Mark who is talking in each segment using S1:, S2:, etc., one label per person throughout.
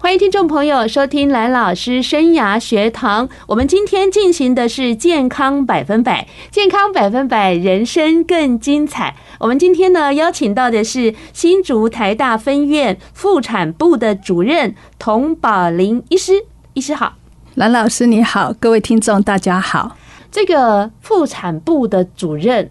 S1: 欢迎听众朋友收听蓝老师生涯学堂。我们今天进行的是健康百分百，健康百分百，人生更精彩。我们今天呢，邀请到的是新竹台大分院妇产部的主任童宝林医师。医师好，
S2: 蓝老师你好，各位听众大家好。
S1: 这个妇产部的主任。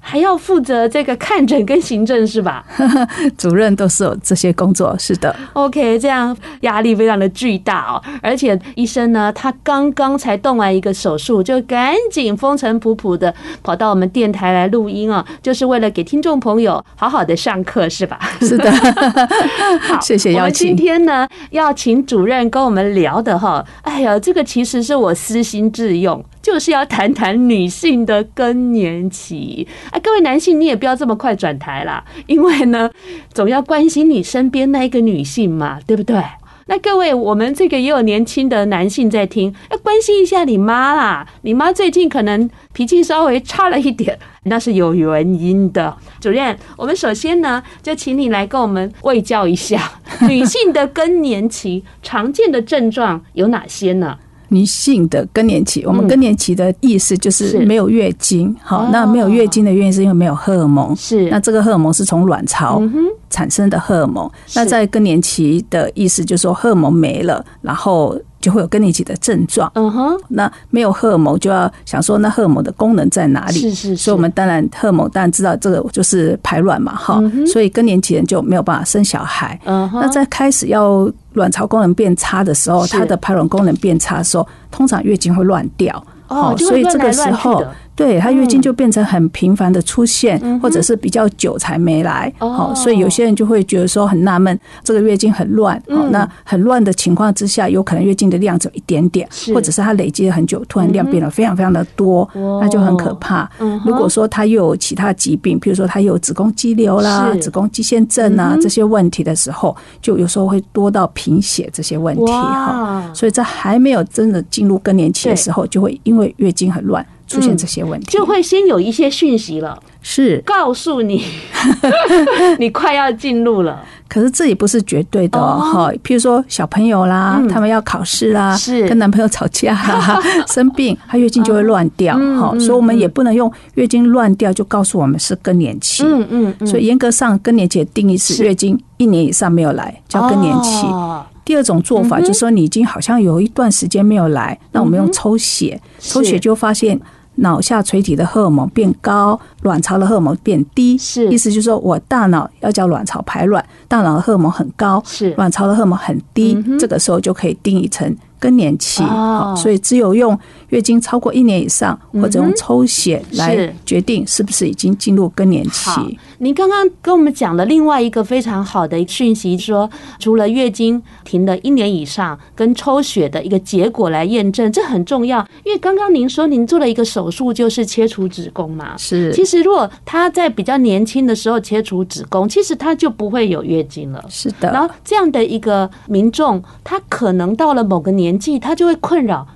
S1: 还要负责这个看诊跟行政是吧？
S2: 主任都是有这些工作，是的。
S1: OK，这样压力非常的巨大哦。而且医生呢，他刚刚才动完一个手术，就赶紧风尘仆仆的跑到我们电台来录音啊，就是为了给听众朋友好好的上课是吧？
S2: 是的。
S1: 好，谢谢邀请。今天呢，要请主任跟我们聊的哈，哎呀，这个其实是我私心自用。就是要谈谈女性的更年期。哎，各位男性，你也不要这么快转台啦，因为呢，总要关心你身边那一个女性嘛，对不对？那各位，我们这个也有年轻的男性在听，要关心一下你妈啦。你妈最近可能脾气稍微差了一点，那是有原因的。主任，我们首先呢，就请你来跟我们卫教一下 女性的更年期常见的症状有哪些呢？
S2: 女性的更年期，我们更年期的意思就是没有月经。好，那没有月经的原因是因为没有荷尔蒙。是，那这个荷尔蒙是从卵巢产生的荷尔蒙。那在更年期的意思就是说荷尔蒙没了，然后。就会有更年期的症状。嗯哼，那没有荷尔蒙，就要想说，那荷尔蒙的功能在哪里？是是是。所以我们当然荷尔蒙当然知道这个就是排卵嘛，哈。所以更年期人就没有办法生小孩。嗯哼。那在开始要卵巢功能变差的时候，它的排卵功能变差的时候，通常月经会乱掉。哦，所以这个时候。对，她月经就变成很频繁的出现，或者是比较久才没来。哦，所以有些人就会觉得说很纳闷，这个月经很乱。哦，那很乱的情况之下，有可能月经的量只有一点点，或者是它累积了很久，突然量变得非常非常的多，那就很可怕。如果说她又有其他疾病，比如说她有子宫肌瘤啦、子宫肌腺症啊这些问题的时候，就有时候会多到贫血这些问题。哈，所以在还没有真的进入更年期的时候，就会因为月经很乱。出现这些问题，
S1: 就会先有一些讯息了，
S2: 是
S1: 告诉你 你快要进入了。
S2: 可是这也不是绝对的哈。譬如说小朋友啦，他们要考试啦，是跟男朋友吵架啦，生病，他月经就会乱掉哈。所以我们也不能用月经乱掉就告诉我们是更年期。嗯嗯。所以严格上，更年期的定义是月经一年以上没有来叫更年期。第二种做法就是说，你已经好像有一段时间没有来，那我们用抽血，抽血就发现。脑下垂体的荷尔蒙变高，卵巢的荷尔蒙变低，是。意思就是说我大脑要叫卵巢排卵，大脑的荷尔蒙很高，是。卵巢的荷尔蒙很低，这个时候就可以定义成更年期。哦，所以只有用月经超过一年以上，或者用抽血来决定是不是已经进入更年期。
S1: 您刚刚跟我们讲了另外一个非常好的讯息，说除了月经停了一年以上，跟抽血的一个结果来验证，这很重要。因为刚刚您说您做了一个手术，就是切除子宫嘛。是。其实如果他在比较年轻的时候切除子宫，其实他就不会有月经了。是的。然后这样的一个民众，他可能到了某个年纪，他就会困扰：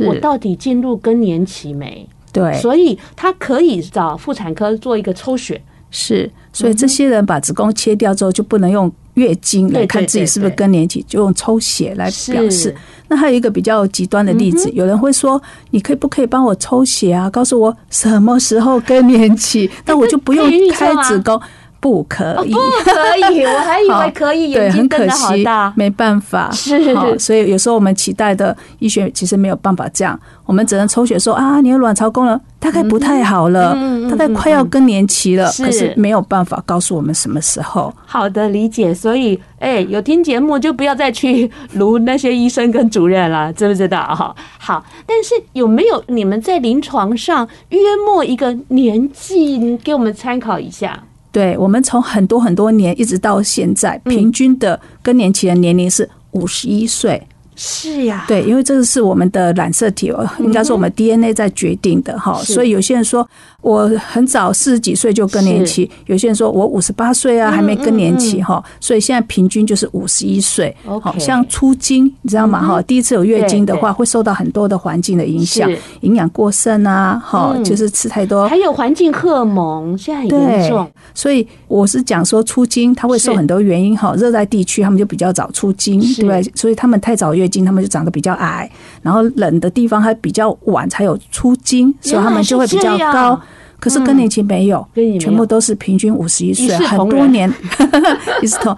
S1: 我我到底进入更年期没？对。所以他可以找妇产科做一个抽血。
S2: 是，所以这些人把子宫切掉之后，就不能用月经来看自己是不是更年期，就用抽血来表示。那还有一个比较极端的例子，有人会说：“你可以不可以帮我抽血啊？告诉我什么时候更年期，那我就不用开子宫。”不可以，不
S1: 可以，我还以为可以。眼睛瞪得好大，
S2: 没办法。是，所以有时候我们期待的医学其实没有办法这样，我们只能抽血说啊，你的卵巢功能大概不太好了，大概快要更年期了，可是没有办法告诉我们什么时候。
S1: 好的，理解。所以，哎，有听节目就不要再去撸那些医生跟主任了，知不知道？哈，好。但是有没有你们在临床上约莫一个年纪，给我们参考一下？
S2: 对，我们从很多很多年一直到现在，平均的更年期的年龄是五十一岁。
S1: 是呀，
S2: 对，因为这个是我们的染色体哦，应该是我们 DNA 在决定的哈。所以有些人说我很早四十几岁就更年期，有些人说我五十八岁啊还没更年期哈。所以现在平均就是五十一岁。好像初经，你知道吗？哈，第一次有月经的话，会受到很多的环境的影响，营养过剩啊，哈，就是吃太多，
S1: 还有环境荷尔蒙现在很严重。
S2: 所以我是讲说初经，它会受很多原因哈，热带地区他们就比较早出经，对不对？所以他们太早月经，他们就长得比较矮，然后冷的地方还比较晚才有出经，所以他们就会比较高。可是更年期没有，全部都是平均五十一岁，很多年 一视同。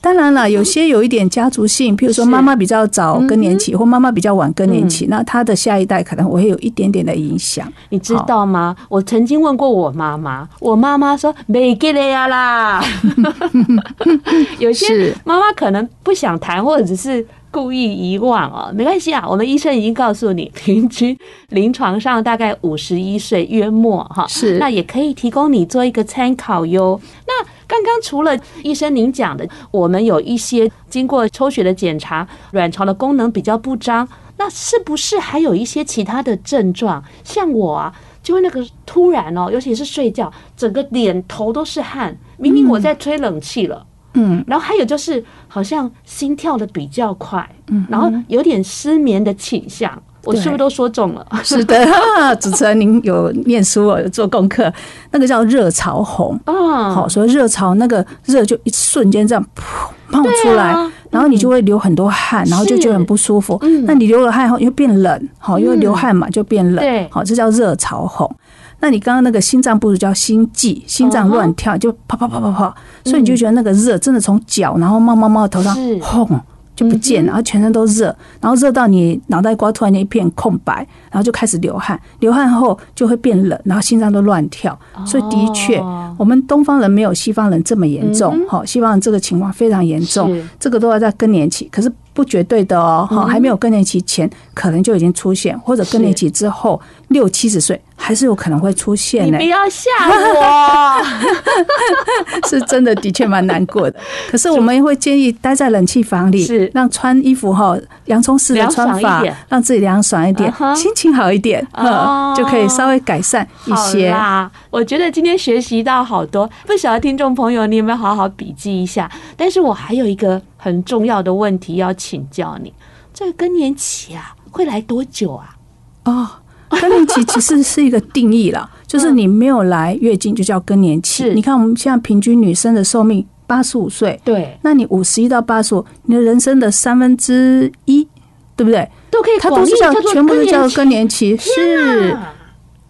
S2: 当然了，有些有一点家族性，譬如说妈妈比较早更年期，或妈妈比较晚更年期，那她的下一代可能会有一点点的影响。
S1: 你知道吗？我曾经问过我妈妈，我妈妈说没给了呀啦。有些妈妈可能不想谈，或者只是。故意遗忘哦，没关系啊，我们医生已经告诉你，平均临床上大概五十一岁约末哈，是，那也可以提供你做一个参考哟。那刚刚除了医生您讲的，我们有一些经过抽血的检查，卵巢的功能比较不张，那是不是还有一些其他的症状？像我啊，就会那个突然哦，尤其是睡觉，整个脸头都是汗，明明我在吹冷气了。嗯嗯，然后还有就是，好像心跳的比较快，嗯，然后有点失眠的倾向，我是不是都说中了？
S2: 是的，主持人您有念书哦，有做功课，那个叫热潮红。啊，好，所以热潮那个热就一瞬间这样噗冒出来，然后你就会流很多汗，然后就觉得很不舒服。嗯，那你流了汗后又变冷，好，因为流汗嘛就变冷，对，好，这叫热潮红。那你刚刚那个心脏不足叫心悸，心脏乱跳就啪啪啪啪啪，所以你就觉得那个热真的从脚，然后冒冒冒头上轰就不见了，然后全身都热，然后热到你脑袋瓜突然间一片空白，然后就开始流汗，流汗后就会变冷，然后心脏都乱跳。所以的确，我们东方人没有西方人这么严重，好，西方人这个情况非常严重，这个都要在更年期，可是不绝对的哦，哈，还没有更年期前可能就已经出现，或者更年期之后六七十岁。还是有可能会出现的。
S1: 你不要吓我，
S2: 是真的，的确蛮难过的。可是我们会建议待在冷气房里，是让穿衣服哈，洋葱式的穿法，让自己凉爽一点，心情好一点，就可以稍微改善一些。
S1: 好，我觉得今天学习到好多，不晓得听众朋友你有没有好好笔记一下？但是我还有一个很重要的问题要请教你：这个更年期啊，会来多久啊？
S2: 哦。更年期其实是一个定义了，就是你没有来月经就叫更年期。你看我们现在平均女生的寿命八十五岁，对，那你五十一到八十五，你的人生的三分之一，对不对？
S1: 都可以，
S2: 它都是叫全部都叫更年期，是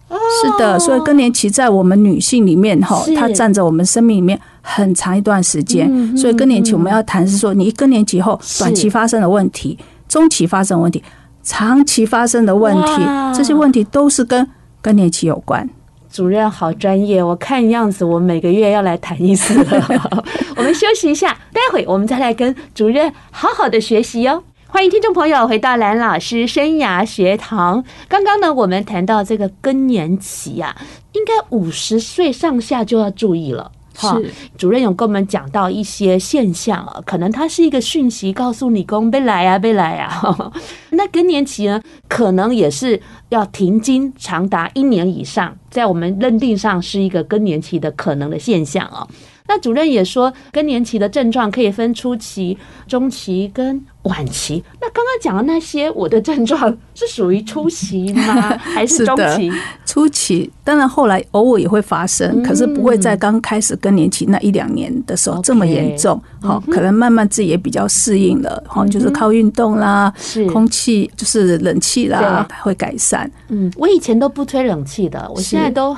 S2: 是的。所以更年期在我们女性里面哈，它占着我们生命里面很长一段时间。所以更年期我们要谈是说，你一更年期后短期发生的问题，中期发生的问题。长期发生的问题，这些问题都是跟更年期有关。
S1: 主任好专业，我看样子我每个月要来谈一次了。我们休息一下，待会我们再来跟主任好好的学习哦。欢迎听众朋友回到蓝老师生涯学堂。刚刚呢，我们谈到这个更年期呀，应该五十岁上下就要注意了。是，主任有跟我们讲到一些现象啊，可能它是一个讯息，告诉你公别来啊，别来啊。那更年期呢，可能也是要停经长达一年以上，在我们认定上是一个更年期的可能的现象啊。那主任也说，更年期的症状可以分初期、中期跟晚期。那刚刚讲的那些，我的症状是属于初期吗？还是中期？
S2: 初期，当然后来偶尔也会发生，可是不会在刚开始更年期那一两年的时候这么严重。好，可能慢慢自己也比较适应了。好，就是靠运动啦，空气就是冷气啦，会改善。
S1: 嗯，我以前都不吹冷气的，我现在都。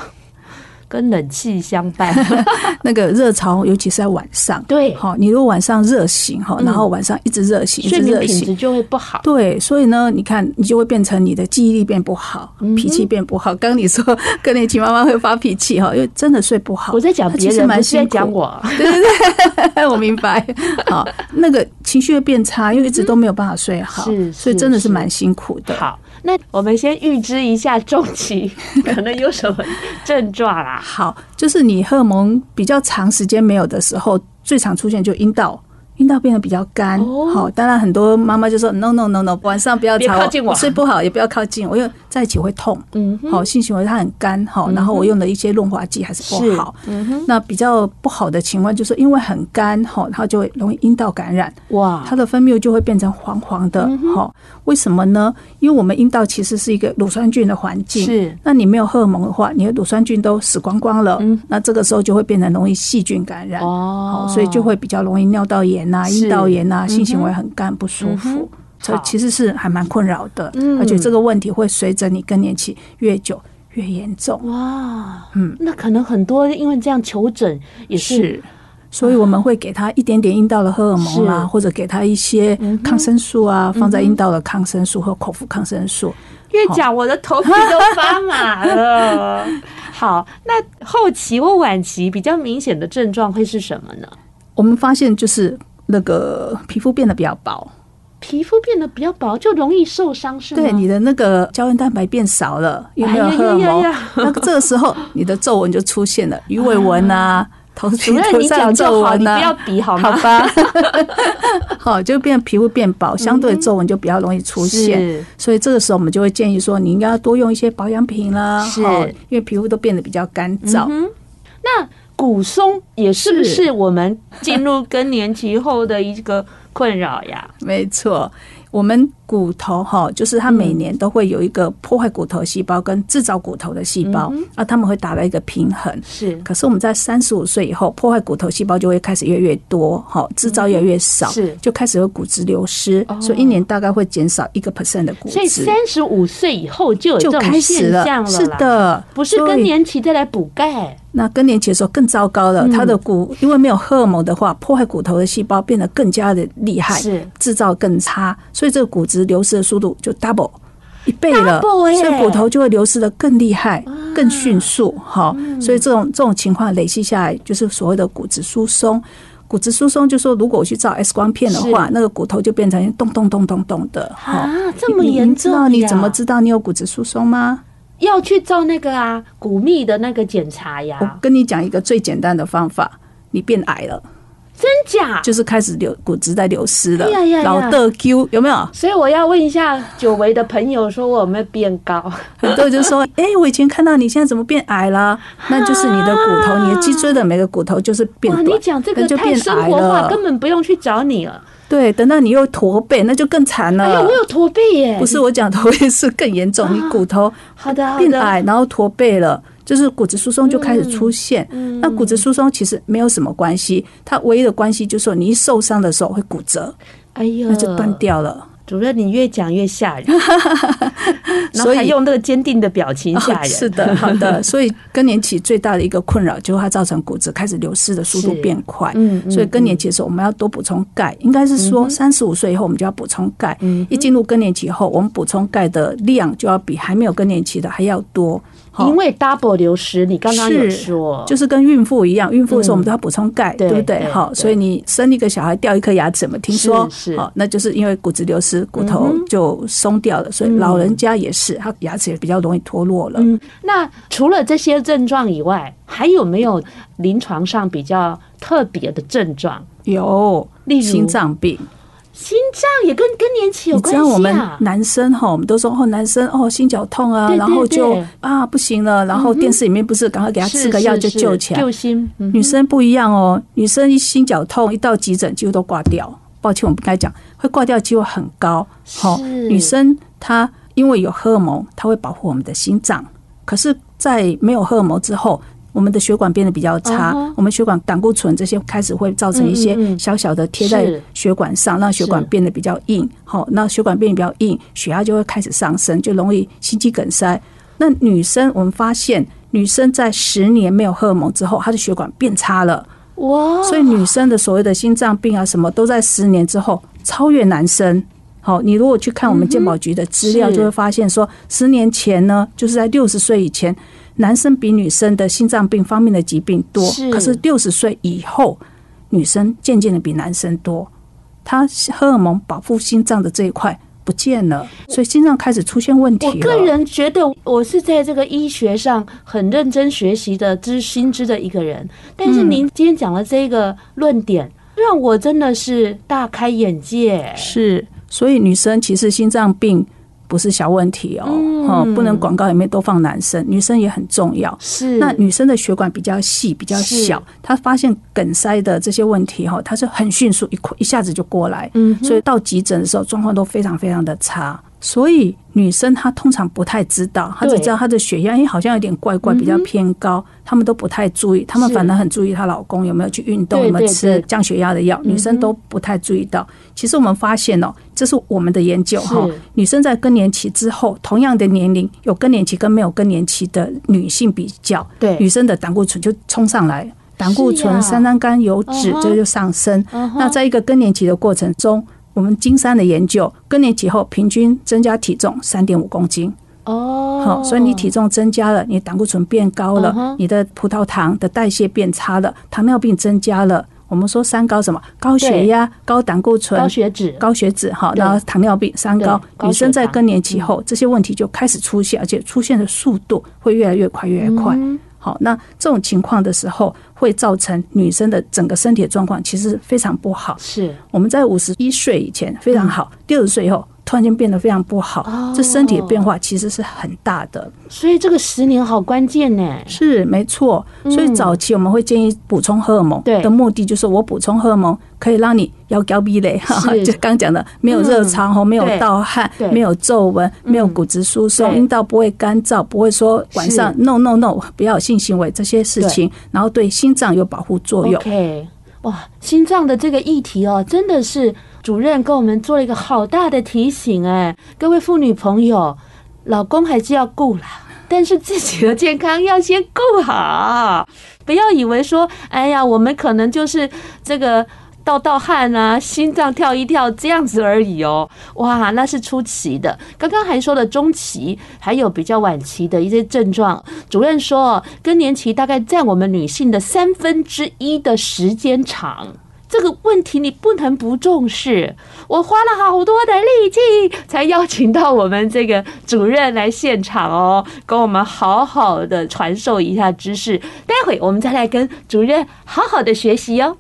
S1: 跟冷气相伴，
S2: 那个热潮，尤其是在晚上。对，好，你如果晚上热醒哈，然后晚上一直热醒，一直热醒，
S1: 品质就会不好。
S2: 对，所以呢，你看，你就会变成你的记忆力变不好，脾气变不好。刚你说更年期妈妈会发脾气哈，因为真的睡不好。
S1: 我在讲别人，不是在讲我。
S2: 对对对，我明白。好，那个情绪会变差，因为一直都没有办法睡好，是，所以真的是蛮辛苦的。
S1: 好。那我们先预知一下中期 可能有什么症状啦、啊。
S2: 好，就是你荷尔蒙比较长时间没有的时候，最常出现就阴道阴道变得比较干。好，当然很多妈妈就说 no no no no，晚上不要吵我，睡不好也不要靠近我，因为在一起会痛。嗯，好，性行为它很干，好，然后我用的一些润滑剂还是不好。嗯哼，那比较不好的情况就是因为很干，好，它就会容易阴道感染。哇，它的分泌物就会变成黄黄的。好，为什么呢？因为我们阴道其实是一个乳酸菌的环境。是，那你没有荷尔蒙的话，你的乳酸菌都死光光了。嗯，那这个时候就会变成容易细菌感染。哦，所以就会比较容易尿道炎呐、阴道炎呐、性行为很干不舒服。所以其实是还蛮困扰的，而且这个问题会随着你更年期越久越严重。哇，
S1: 嗯，那可能很多因为这样求诊也是。
S2: 所以我们会给他一点点阴道的荷尔蒙啊，或者给他一些抗生素啊，放在阴道的抗生素和口服抗生素。
S1: 越讲我的头皮都发麻了。好，那后期或晚期比较明显的症状会是什么呢？
S2: 我们发现就是那个皮肤变得比较薄，
S1: 皮肤变得比较薄就容易受伤，是吗？
S2: 对，你的那个胶原蛋白变少了，有没有荷尔蒙？那这个时候你的皱纹就出现了，鱼尾纹啊。头皮头上皱纹呢？
S1: 你不要比好吗？
S2: 好吧，好，就变皮肤变薄，相对皱纹就比较容易出现。所以这个时候我们就会建议说，你应该要多用一些保养品啦，是，因为皮肤都变得比较干燥。
S1: 那骨松也是不是我们进入更年期后的一个困扰呀？
S2: 没错。我们骨头哈，就是它每年都会有一个破坏骨头细胞跟制造骨头的细胞，啊，他们会达到一个平衡。是，可是我们在三十五岁以后，破坏骨头细胞就会开始越来越多，哈，制造越来越少，是，就开始有骨质流失，所以一年大概会减少一个 percent 的骨质。
S1: 所以三十五岁以后就有这种现象了，
S2: 是的，
S1: 不是更年期再来补钙。
S2: 那更年期的时候更糟糕了，他的骨因为没有荷尔蒙的话，破坏骨头的细胞变得更加的厉害，是。制造更差，所以这个骨质流失的速度就 double 一倍了，所以骨头就会流失的更厉害、更迅速。好，所以这种这种情况累积下来，就是所谓的骨质疏松。骨质疏松就是说，如果我去照 X 光片的话，那个骨头就变成咚咚咚咚咚的。
S1: 啊，这么严重？你
S2: 你怎么知道你有骨质疏松吗？
S1: 要去照那个啊，骨密的那个检查呀。
S2: 我跟你讲一个最简单的方法，你变矮了，
S1: 真假？
S2: 就是开始流骨质在流失了，老的 Q 有没有？
S1: 所以我要问一下久违的朋友，说我有没有变高？
S2: 很多人就说，哎，我以前看到你现在怎么变矮了？那就是你的骨头，你的脊椎的每个骨头就是变短。
S1: 你讲这个太生活化，根本不用去找你了。
S2: 对，等到你又驼背，那就更惨了。
S1: 哎呀，我有驼背耶！
S2: 不是我讲驼背是更严重，你骨头好的变矮，然后驼背了，就是骨质疏松就开始出现。那骨质疏松其实没有什么关系，它唯一的关系就是说你一受伤的时候会骨折，哎呀，那就断掉了。
S1: 主任，你越讲越吓人，然后还用那个坚定的表情吓人。
S2: 哦，是的，好的。所以更年期最大的一个困扰就是它造成骨质开始流失的速度变快。嗯，所以更年期的时候我们要多补充钙，应该是说三十五岁以后我们就要补充钙。嗯，一进入更年期后，我们补充钙的量就要比还没有更年期的还要多。
S1: 因为 double 流失，你刚刚有说，
S2: 就是跟孕妇一样，孕妇的时候我们都要补充钙，对不对？好，所以你生一个小孩掉一颗牙齿，怎么听说？是，好，那就是因为骨质流失，骨头就松掉了，所以老人家也是，他牙齿也比较容易脱落了。嗯，
S1: 那除了这些症状以外，还有没有临床上比较特别的症状？
S2: 有，例如心脏病。
S1: 心脏也跟更年期有关系啊！你知道我们
S2: 男生哈，我们都说哦，男生哦，心绞痛啊，然后就啊不行了，然后电视里面不是赶快给他吃个药就救起来？救心。女生不一样哦，女生一心绞痛一到急诊几乎都挂掉。抱歉，我们不该讲，会挂掉机会很高。好，女生她因为有荷尔蒙，她会保护我们的心脏。可是，在没有荷尔蒙之后。我们的血管变得比较差，我们血管胆固醇这些开始会造成一些小小的贴在血管上，让血管变得比较硬。好，那血管变得比较硬，血压就会开始上升，就容易心肌梗塞。那女生，我们发现女生在十年没有荷尔蒙之后，她的血管变差了。哇！所以女生的所谓的心脏病啊，什么都在十年之后超越男生。好，你如果去看我们健保局的资料，就会发现说，十年前呢，就是在六十岁以前。男生比女生的心脏病方面的疾病多，可是六十岁以后，女生渐渐的比男生多。他荷尔蒙保护心脏的这一块不见了，所以心脏开始出现问题。
S1: 我个人觉得，我是在这个医学上很认真学习的知心知的一个人。但是您今天讲的这个论点，让我真的是大开眼界。
S2: 是，所以女生其实心脏病。不是小问题哦，不能广告里面都放男生，女生也很重要。
S1: 是，
S2: 那女生的血管比较细，比较小，她发现梗塞的这些问题哈，她是很迅速一一下子就过来，嗯，所以到急诊的时候状况都非常非常的差。所以女生她通常不太知道，她只知道她的血压，因为好像有点怪怪，比较偏高，她们都不太注意，她们反而很注意她老公有没有去运动，有没有吃降血压的药，女生都不太注意到。其实我们发现哦，这是我们的研究哈，女生在更年期之后，同样的年龄，有更年期跟没有更年期的女性比较，对。女生的胆固醇就冲上来，胆固醇、三酸甘油脂这就上升。那在一个更年期的过程中。我们金山的研究，更年期后平均增加体重三点五公斤哦，好，所以你体重增加了，你胆固醇变高了，你的葡萄糖的代谢变差了，糖尿病增加了。我们说三高什么？高血压、高胆固醇、
S1: 高血脂、
S2: 高血脂，哈，然后糖尿病三高。女生在更年期后，这些问题就开始出现，而且出现的速度会越来越快，越来越快。好，那这种情况的时候，会造成女生的整个身体的状况其实非常不好。
S1: 是
S2: 我们在五十一岁以前非常好，六十岁以后。突然间变得非常不好，这身体的变化其实是很大的，
S1: 所以这个十年好关键呢。
S2: 是没错，所以早期我们会建议补充荷尔蒙，的目的就是我补充荷尔蒙可以让你腰腰逼嘞，就刚讲的没有热潮吼，没有盗汗，没有皱纹，没有骨质疏松，阴道不会干燥，不会说晚上 no no no 不要有性行为这些事情，然后对心脏有保护作用。
S1: OK，哇，心脏的这个议题哦，真的是。主任给我们做了一个好大的提醒，哎，各位妇女朋友，老公还是要顾啦，但是自己的健康要先顾好，不要以为说，哎呀，我们可能就是这个盗盗汗啊，心脏跳一跳这样子而已哦，哇，那是初期的，刚刚还说了中期，还有比较晚期的一些症状。主任说，更年期大概占我们女性的三分之一的时间长。这个问题你不能不重视。我花了好多的力气，才邀请到我们这个主任来现场哦，跟我们好好的传授一下知识。待会我们再来跟主任好好的学习哦。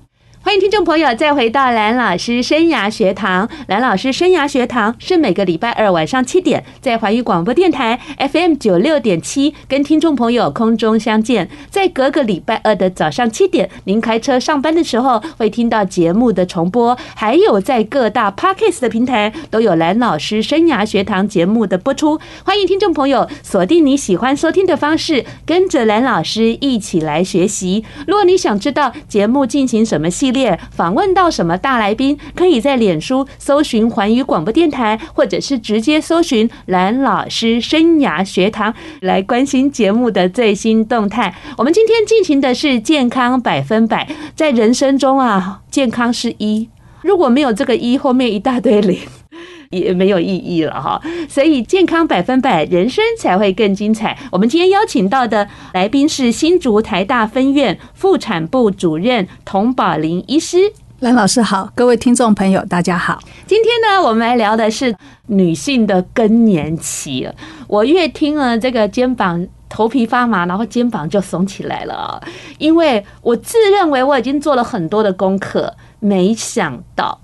S1: 欢迎听众朋友再回到蓝老师生涯学堂。蓝老师生涯学堂是每个礼拜二晚上七点在环宇广播电台 FM 九六点七跟听众朋友空中相见。在隔个礼拜二的早上七点，您开车上班的时候会听到节目的重播，还有在各大 Podcast 的平台都有蓝老师生涯学堂节目的播出。欢迎听众朋友锁定你喜欢收听的方式，跟着蓝老师一起来学习。如果你想知道节目进行什么系列，访问到什么大来宾，可以在脸书搜寻环宇广播电台，或者是直接搜寻蓝老师生涯学堂来关心节目的最新动态。我们今天进行的是健康百分百，在人生中啊，健康是一，如果没有这个一，后面一大堆零。也没有意义了哈，所以健康百分百，人生才会更精彩。我们今天邀请到的来宾是新竹台大分院妇产部主任童宝林医师。
S2: 蓝老师好，各位听众朋友大家好。
S1: 今天呢，我们来聊的是女性的更年期。我越听了这个肩膀头皮发麻，然后肩膀就耸起来了，因为我自认为我已经做了很多的功课，没想到。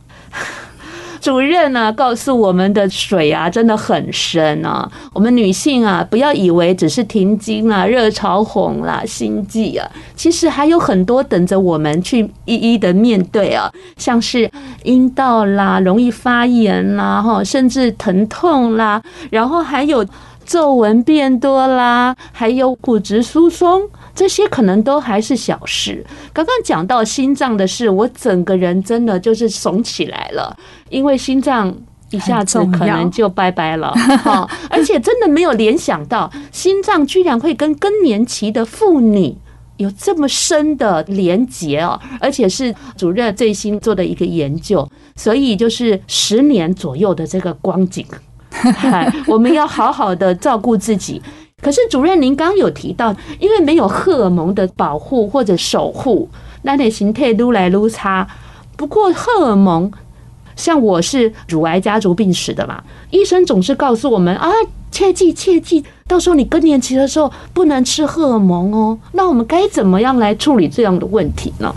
S1: 主任呢、告诉我们的水啊，真的很深啊。我们女性啊，不要以为只是停经啦、热潮红啦、心悸啊，其实还有很多等着我们去一一的面对啊，像是阴道啦，容易发炎啦，哈，甚至疼痛啦，然后还有皱纹变多啦，还有骨质疏松。这些可能都还是小事。刚刚讲到心脏的事，我整个人真的就是怂起来了，因为心脏一下子可能就拜拜了。哈，而且真的没有联想到，心脏居然会跟更年期的妇女有这么深的连结哦，而且是主任最新做的一个研究，所以就是十年左右的这个光景，嗨 我们要好好的照顾自己。可是主任，您刚有提到，因为没有荷尔蒙的保护或者守护，那你形态撸来撸差。不过荷尔蒙，像我是乳癌家族病史的嘛，医生总是告诉我们啊，切记切记，到时候你更年期的时候不能吃荷尔蒙哦。那我们该怎么样来处理这样的问题呢？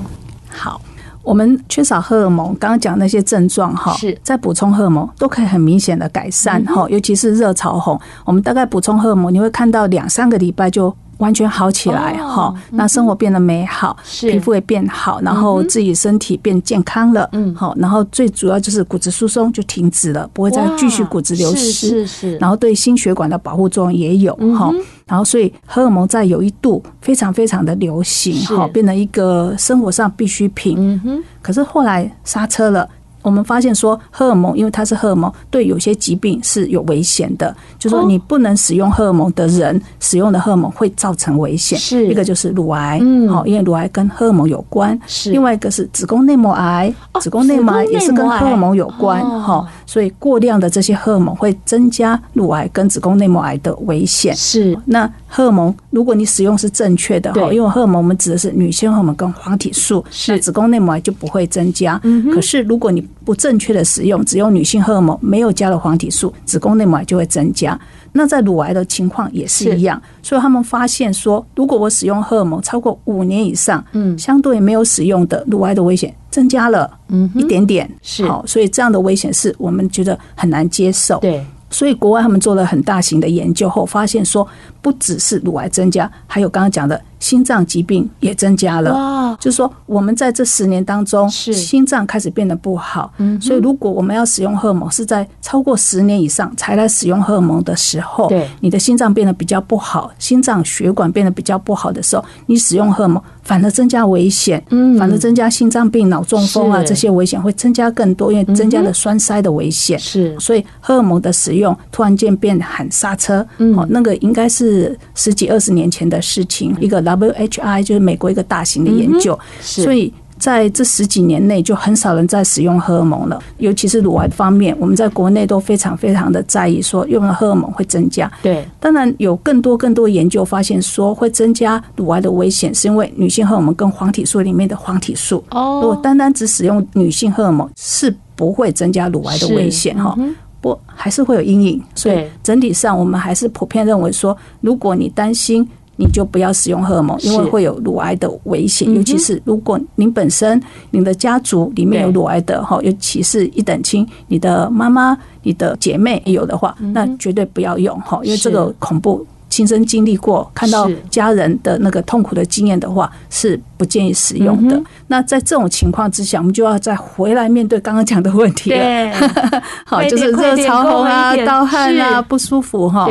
S2: 好。我们缺少荷尔蒙，刚刚讲那些症状哈，是在补充荷尔蒙都可以很明显的改善哈，尤其是热潮红，我们大概补充荷尔蒙，你会看到两三个礼拜就。完全好起来哈，那生活变得美好，皮肤也变好，然后自己身体变健康了，嗯，好，然后最主要就是骨质疏松就停止了，不会再继续骨质流失，是是，然后对心血管的保护作用也有哈，然后所以荷尔蒙在有一度非常非常的流行哈，变成一个生活上必需品，嗯哼，可是后来刹车了。我们发现说，荷尔蒙因为它是荷尔蒙，对有些疾病是有危险的。就说你不能使用荷尔蒙的人使用的荷尔蒙会造成危险。是一个就是乳癌，嗯，好，因为乳癌跟荷尔蒙有关。是另外一个是子宫内膜癌，子宫内膜癌也是跟荷尔蒙有关。哈，所以过量的这些荷尔蒙会增加乳癌跟子宫内膜癌的危险。是那荷尔蒙，如果你使用是正确的哈，因为荷尔蒙我们指的是女性荷尔蒙跟黄体素，是子宫内膜癌就不会增加。可是如果你不正确的使用，只用女性荷尔蒙，没有加了黄体素，子宫内膜癌就会增加。那在乳癌的情况也是一样，所以他们发现说，如果我使用荷尔蒙超过五年以上，嗯，相对没有使用的乳癌的危险增加了，嗯，一点点，是。好，所以这样的危险是我们觉得很难接受，对。所以国外他们做了很大型的研究后，发现说不只是乳癌增加，还有刚刚讲的心脏疾病也增加了。哇！就是说我们在这十年当中，心脏开始变得不好。嗯。所以如果我们要使用荷尔蒙，是在超过十年以上才来使用荷尔蒙的时候，对，你的心脏变得比较不好，心脏血管变得比较不好的时候，你使用荷尔蒙反而增加危险。嗯。反而增加心脏病、脑中风啊这些危险会增加更多，因为增加了栓塞的危险。是。所以荷尔蒙的使用。用突然间变喊刹车，哦，那个应该是十几二十年前的事情。一个 WHI 就是美国一个大型的研究，所以在这十几年内就很少人在使用荷尔蒙了。尤其是乳癌方面，我们在国内都非常非常的在意，说用了荷尔蒙会增加。对，当然有更多更多研究发现说会增加乳癌的危险，是因为女性荷尔蒙跟黄体素里面的黄体素。哦，如果单单只使用女性荷尔蒙，是不会增加乳癌的危险哈。不，还是会有阴影，所以整体上我们还是普遍认为说，如果你担心，你就不要使用荷尔蒙，因为会有乳癌的危险。尤其是如果您本身您的家族里面有乳癌的哈，尤其是一等亲，你的妈妈、你的姐妹有的话，那绝对不要用哈，因为这个恐怖。亲身经历过，看到家人的那个痛苦的经验的话，是不建议使用的。那在这种情况之下，我们就要再回来面对刚刚讲的问题了。好，就是热潮红啊、盗汗啊、不舒服哈。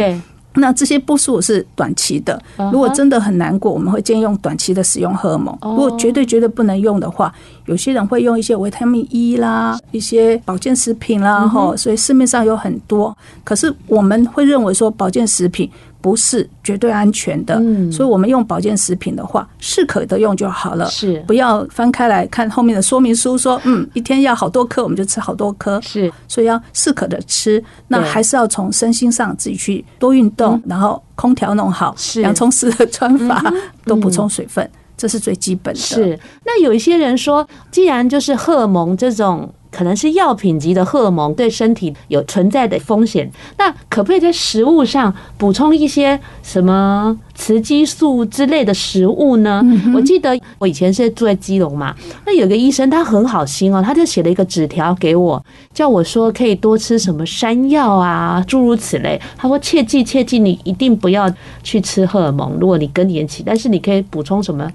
S2: 那这些不舒服是短期的，如果真的很难过，我们会建议用短期的使用荷尔蒙。如果绝对绝对不能用的话，有些人会用一些维他命 E 啦，一些保健食品啦，哈，所以市面上有很多。可是我们会认为说保健食品不是绝对安全的，所以我们用保健食品的话，适可的用就好了，是。不要翻开来看后面的说明书说，嗯，一天要好多颗，我们就吃好多颗，是，所以要适可的吃。那还是要从身心上自己去多运动，然后空调弄好，洋葱丝的穿法，多 补充水分。这是最基本的。是，
S1: 那有一些人说，既然就是荷尔蒙这种可能是药品级的荷尔蒙，对身体有存在的风险，那可不可以在食物上补充一些什么雌激素之类的食物呢？我记得我以前是住在基隆嘛，那有个医生他很好心哦，他就写了一个纸条给我，叫我说可以多吃什么山药啊，诸如此类。他说切记切记，你一定不要去吃荷尔蒙，如果你更年期，但是你可以补充什么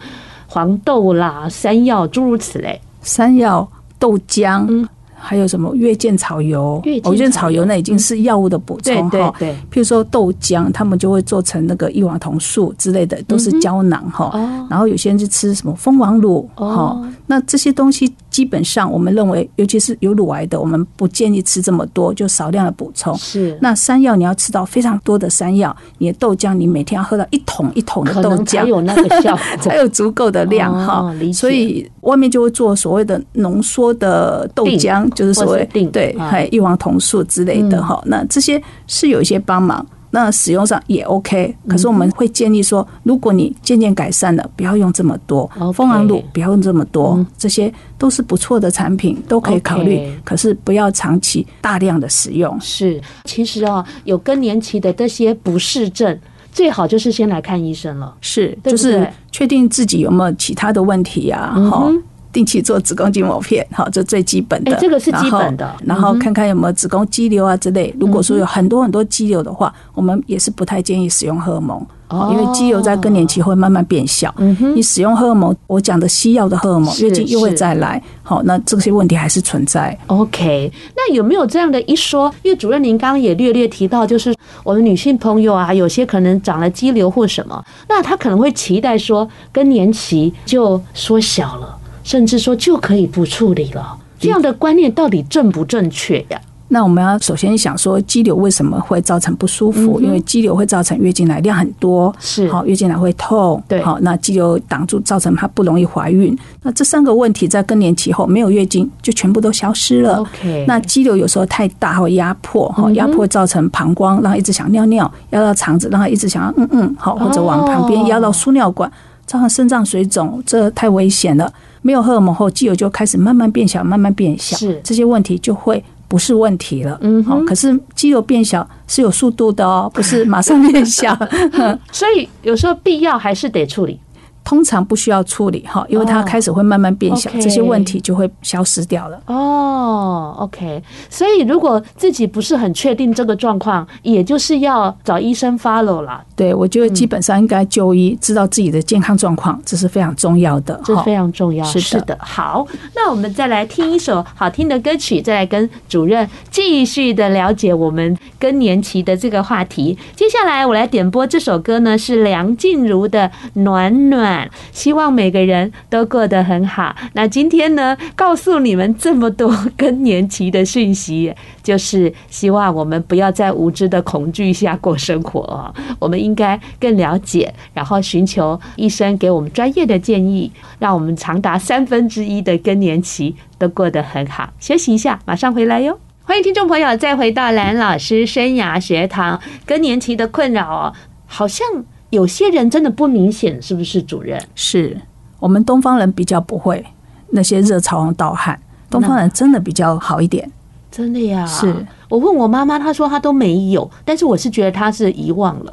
S1: 黄豆啦、山药诸如此类，
S2: 山药。豆浆，嗯，还有什么月见草油？月见草油那已经是药物的补充哈。对，譬如说豆浆，他们就会做成那个异黄酮素之类的，都是胶囊哈。然后有些人就吃什么蜂王乳哈。那这些东西。基本上，我们认为，尤其是有乳癌的，我们不建议吃这么多，就少量的补充。是。那山药你要吃到非常多的山药，你的豆浆你每天要喝到一桶一桶的豆浆，
S1: 才有那个效果，
S2: 才有足够的量哈。所以外面就会做所谓的浓缩的豆浆，就是所谓对，还有异黄酮素之类的哈。那这些是有一些帮忙。那使用上也 OK，可是我们会建议说，如果你渐渐改善了，不要用这么多。蜂王乳不要用这么多，这些都是不错的产品，都可以考虑。可是不要长期大量的使用。
S1: 是，其实啊，有更年期的这些不适症，最好就是先来看医生了。
S2: 是，就是确定自己有没有其他的问题啊。好。定期做子宫颈抹片，好，这最基本的。
S1: 这个是基本的。
S2: 然后看看有没有子宫肌瘤啊之类。如果说有很多很多肌瘤的话，我们也是不太建议使用荷尔蒙。因为肌瘤在更年期会慢慢变小，你使用荷尔蒙，我讲的西药的荷尔蒙，月经又会再来，好，那这些问题还是存在。
S1: OK，那有没有这样的一说？因为主任您刚刚也略略提到，就是我们女性朋友啊，有些可能长了肌瘤或什么，那她可能会期待说更年期就缩小了，甚至说就可以不处理了，这样的观念到底正不正确呀？
S2: 那我们要首先想说，肌瘤为什么会造成不舒服？因为肌瘤会造成月经来量很多，
S1: 是
S2: 好，月经来会痛，对，好，那肌瘤挡住，造成它不容易怀孕。那这三个问题在更年期后没有月经，就全部都消失了。
S1: OK，
S2: 那肌瘤有时候太大会压迫，哈，压迫造成膀胱让它一直想尿尿，压到肠子让它一直想要嗯嗯，好，或者往旁边压到输尿管，造成肾脏水肿，这太危险了。没有荷尔蒙后，肌肉就开始慢慢变小，慢慢变小，是这些问题就会。不是问题了，嗯，好，可是肌肉变小是有速度的哦，不是马上变小，
S1: 所以有时候必要还是得处理。
S2: 通常不需要处理哈，因为它开始会慢慢变小，这些问题就会消失掉了。
S1: 哦，OK。所以如果自己不是很确定这个状况，也就是要找医生 follow 啦。
S2: 对，我觉得基本上应该就医，知道自己的健康状况，这是非常重要的。
S1: 这是非常重要，是的。好，那我们再来听一首好听的歌曲，再来跟主任继续的了解我们更年期的这个话题。接下来我来点播这首歌呢，是梁静茹的《暖暖》。希望每个人都过得很好。那今天呢，告诉你们这么多 更年期的讯息，就是希望我们不要在无知的恐惧下过生活。我们应该更了解，然后寻求医生给我们专业的建议，让我们长达三分之一的更年期都过得很好。休息一下，马上回来哟。欢迎听众朋友再回到蓝老师生涯学堂。更年期的困扰哦，好像。有些人真的不明显，是不是主任？
S2: 是我们东方人比较不会那些热潮和盗汗，东方人真的比较好一点。
S1: 真的呀？
S2: 是
S1: 我问我妈妈，她说她都没有，但是我是觉得她是遗忘了。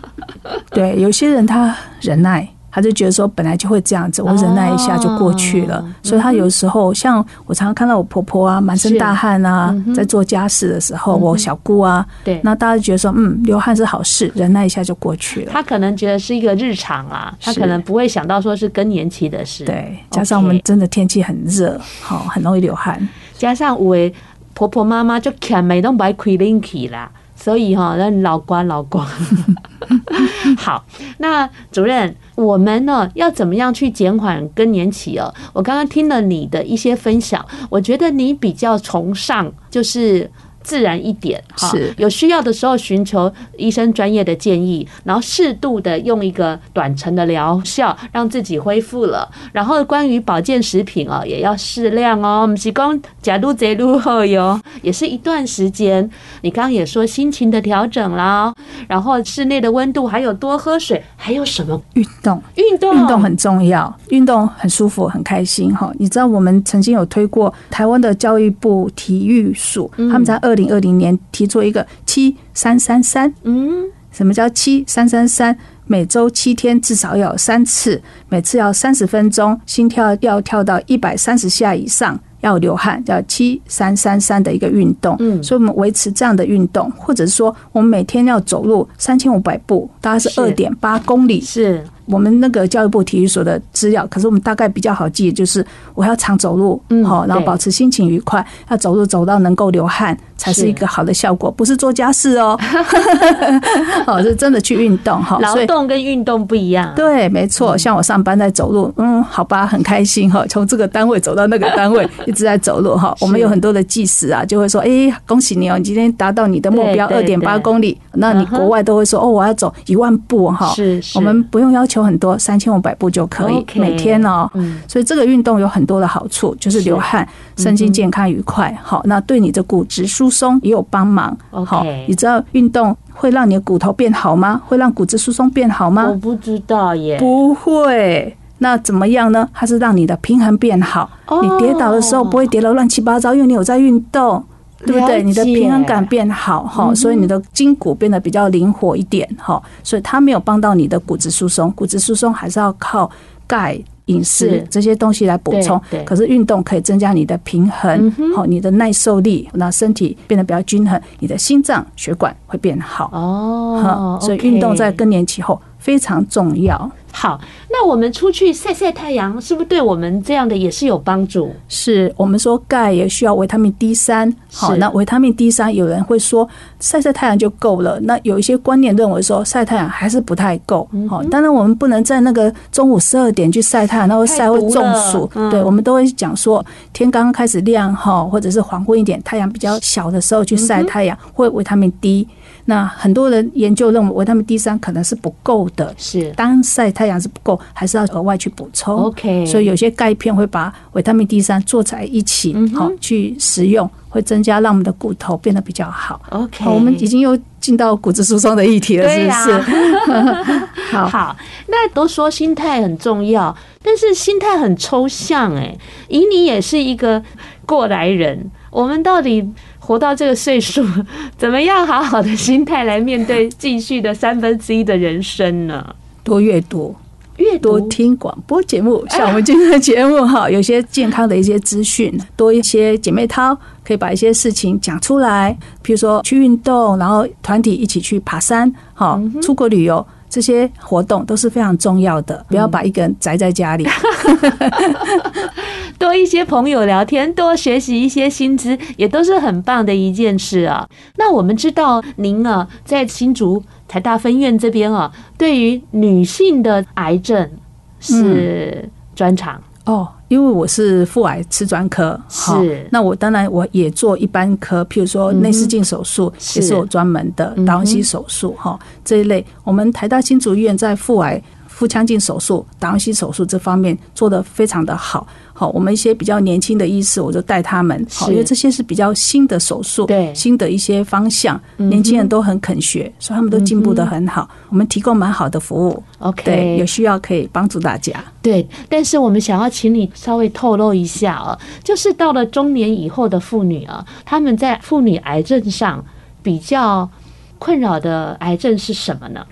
S2: 对，有些人他忍耐。他就觉得说本来就会这样子，我忍耐一下就过去了。所以他有时候像我常常看到我婆婆啊，满身大汗啊，在做家事的时候，我小姑啊，对，那大家就觉得说，嗯，流汗是好事，忍耐一下就过去了。
S1: 他可能觉得是一个日常啊，他可能不会想到说是更年期的事。
S2: 对，加上我们真的天气很热，好，很容易流汗。
S1: 加上我婆婆妈妈就看没都买开冷气啦。所以哈，那老关老关。好，那主任，我们呢要怎么样去减缓更年期哦？我刚刚听了你的一些分享，我觉得你比较崇尚就是。自然一点哈，是有需要的时候寻求医生专业的建议，然后适度的用一个短程的疗效让自己恢复了。然后关于保健食品哦，也要适量哦。我们是讲假如这路后哟，也是一段时间。你刚刚也说心情的调整啦，然后室内的温度，还有多喝水，还有什么
S2: 运动？
S1: 运动
S2: 运动很重要，运动很舒服，很开心哈。你知道我们曾经有推过台湾的教育部体育署，他们在二。二零二零年提出一个七三三三，嗯，什么叫七三三三？每周七天至少要有三次，每次要三十分钟，心跳要跳到一百三十下以上，要流汗，叫七三三三的一个运动。嗯，所以我们维持这样的运动，或者说我们每天要走路三千五百步，大概是二点八公里。是。我们那个教育部体育所的资料，可是我们大概比较好记，就是我要常走路，嗯好，然后保持心情愉快，要走路走到能够流汗，才是一个好的效果，不是做家事哦，哦，是真的去运动哈。
S1: 劳动跟运动不一样，
S2: 对，没错。像我上班在走路，嗯，好吧，很开心哈，从这个单位走到那个单位，一直在走路哈。我们有很多的计时啊，就会说，哎，恭喜你哦，你今天达到你的目标二点八公里。那你国外都会说，哦，我要走一万步哈。是，我们不用要求很多，三千五百步就可以每天哦。所以这个运动有很多的好处，就是流汗，身心健康愉快。好，那对你的骨质疏松也有帮忙。好，你知道运动会让你的骨头变好吗？会让骨质疏松变好吗？
S1: 我不知道耶。
S2: 不会，那怎么样呢？它是让你的平衡变好。你跌倒的时候不会跌得乱七八糟，因为你有在运动。对不对？你的平衡感变好哈，所以你的筋骨变得比较灵活一点哈，所以它没有帮到你的骨质疏松，骨质疏松还是要靠钙饮食这些东西来补充。可是运动可以增加你的平衡，好，你的耐受力，那身体变得比较均衡，你的心脏血管会变好。哦，所以运动在更年期后非常重要。
S1: 好，那我们出去晒晒太阳，是不是对我们这样的也是有帮助？
S2: 是我们说钙也需要维他命 D 三。好，那维他命 D 三，有人会说晒晒太阳就够了。那有一些观念认为说晒太阳还是不太够。好，当然我们不能在那个中午十二点去晒太阳，那会晒会中暑。对，我们都会讲说天刚刚开始亮哈，或者是黄昏一点，太阳比较小的时候去晒太阳，会维他命 D。那很多人研究认为维他命 D 三可能是不够的，是当晒太阳是不够，还是要额外去补充。OK，所以有些钙片会把维他命 D 三做在一起，好去食用，会增加让我们的骨头变得比较好。OK，我们已经又进到骨质疏松的议题了，是不是？
S1: 好，好，那都说心态很重要，但是心态很抽象哎。以你也是一个过来人，我们到底？活到这个岁数，怎么样好好的心态来面对继续的三分之一的人生呢？
S2: 多阅读，阅读，多听广播节目，像我们今天的节目哈，有些健康的一些资讯，多一些姐妹淘，可以把一些事情讲出来，比如说去运动，然后团体一起去爬山，好，出国旅游。这些活动都是非常重要的，不要把一个人宅在家里。
S1: 多一些朋友聊天，多学习一些新知，也都是很棒的一件事啊。那我们知道您啊，在新竹台大分院这边啊，对于女性的癌症是专长。
S2: 哦，因为我是妇癌吃专科，是。那我当然我也做一般科，譬如说内视镜手术也是我专门的达文西手术哈这一类。我们台大新竹医院在妇癌、腹腔镜手术、达文西手术这方面做得非常的好。好，我们一些比较年轻的医师，我就带他们。好，因为这些是比较新的手术，对新的一些方向，年轻人都很肯学，所以他们都进步的很好。我们提供蛮好的服务，OK，对，有需要可以帮助大家。
S1: 对，但是我们想要请你稍微透露一下啊，就是到了中年以后的妇女啊，他们在妇女癌症上比较困扰的癌症是什么呢？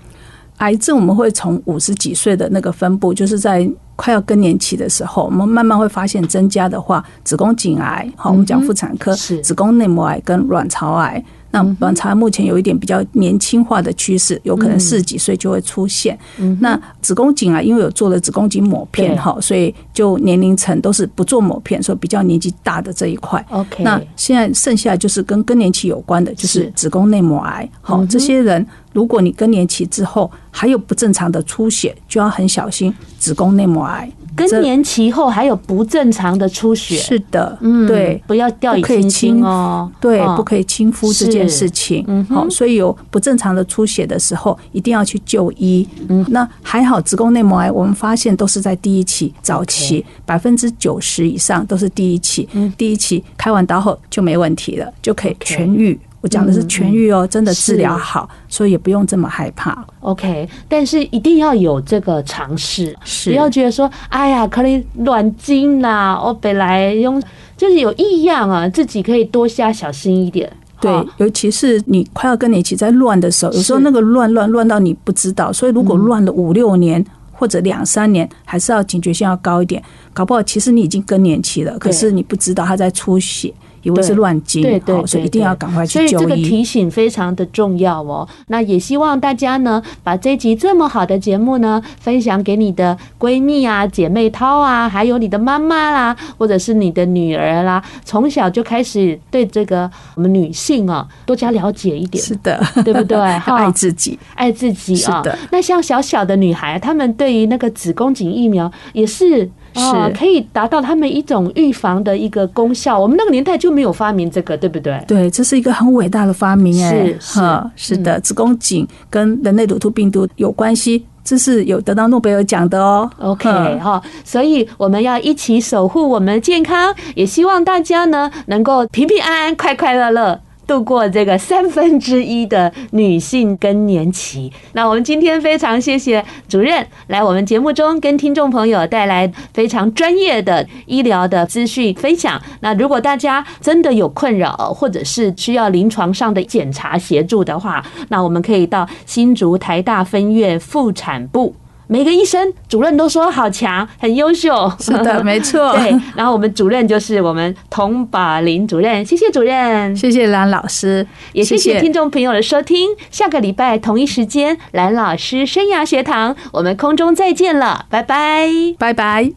S2: 癌症我们会从五十几岁的那个分布，就是在快要更年期的时候，我们慢慢会发现增加的话，子宫颈癌，好，我们讲妇产科，子宫内膜癌跟卵巢癌。那卵巢目前有一点比较年轻化的趋势，有可能四十几岁就会出现。那子宫颈癌因为有做了子宫颈抹片哈，所以就年龄层都是不做抹片，所以比较年纪大的这一块。OK，那现在剩下就是跟更年期有关的，就是子宫内膜癌。好，这些人如果你更年期之后还有不正常的出血，就要很小心子宫内膜癌。
S1: 更年期后还有不正常的出血，
S2: 是的，嗯，对，
S1: 不要掉以轻心哦，
S2: 对，不可以轻忽这件事情，嗯，好，所以有不正常的出血的时候，一定要去就医。嗯，那还好，子宫内膜癌我们发现都是在第一期早期，百分之九十以上都是第一期，第一期开完刀后就没问题了，就可以痊愈。我讲的是痊愈哦，真的治疗好，所以也不用这么害怕。
S1: OK，但是一定要有这个尝试，是不要觉得说，哎呀，可能乱经啦，我本来用就是有异样啊，自己可以多加小心一点。
S2: 对，尤其是你快要跟你一起在乱的时候，有时候那个乱乱乱到你不知道，所以如果乱了五六年或者两三年，还是要警觉性要高一点。搞不好其实你已经更年期了，可是你不知道它在出血。以为是乱经，对对，所以一定要赶快去就医。
S1: 所以这个提醒非常的重要哦。那也希望大家呢，把这集这么好的节目呢，分享给你的闺蜜啊、姐妹淘啊，还有你的妈妈啦，或者是你的女儿啦，从小就开始对这个我们女性啊多加了解一点。
S2: 是的，
S1: 对不对？
S2: 爱自己，
S1: 爱自己啊。那像小小的女孩，她们对于那个子宫颈疫苗也是。是可以达到他们一种预防的一个功效。我们那个年代就没有发明这个，对不对？
S2: 对，这是一个很伟大的发明，哎，是是是的，子宫颈跟人类乳突病毒有关系，这是有得到诺贝尔奖的哦。OK 哈，
S1: 所以我们要一起守护我们的健康，也希望大家呢能够平平安安、快快乐乐。度过这个三分之一的女性更年期。那我们今天非常谢谢主任来我们节目中跟听众朋友带来非常专业的医疗的资讯分享。那如果大家真的有困扰，或者是需要临床上的检查协助的话，那我们可以到新竹台大分院妇产部。每个医生主任都说好强，很优秀。
S2: 是的，没错。
S1: 对，然后我们主任就是我们童宝林主任，谢谢主任，
S2: 谢谢蓝老师，
S1: 也谢谢听众朋友的收听。下个礼拜同一时间，蓝老师生涯学堂，我们空中再见了，拜拜，
S2: 拜拜。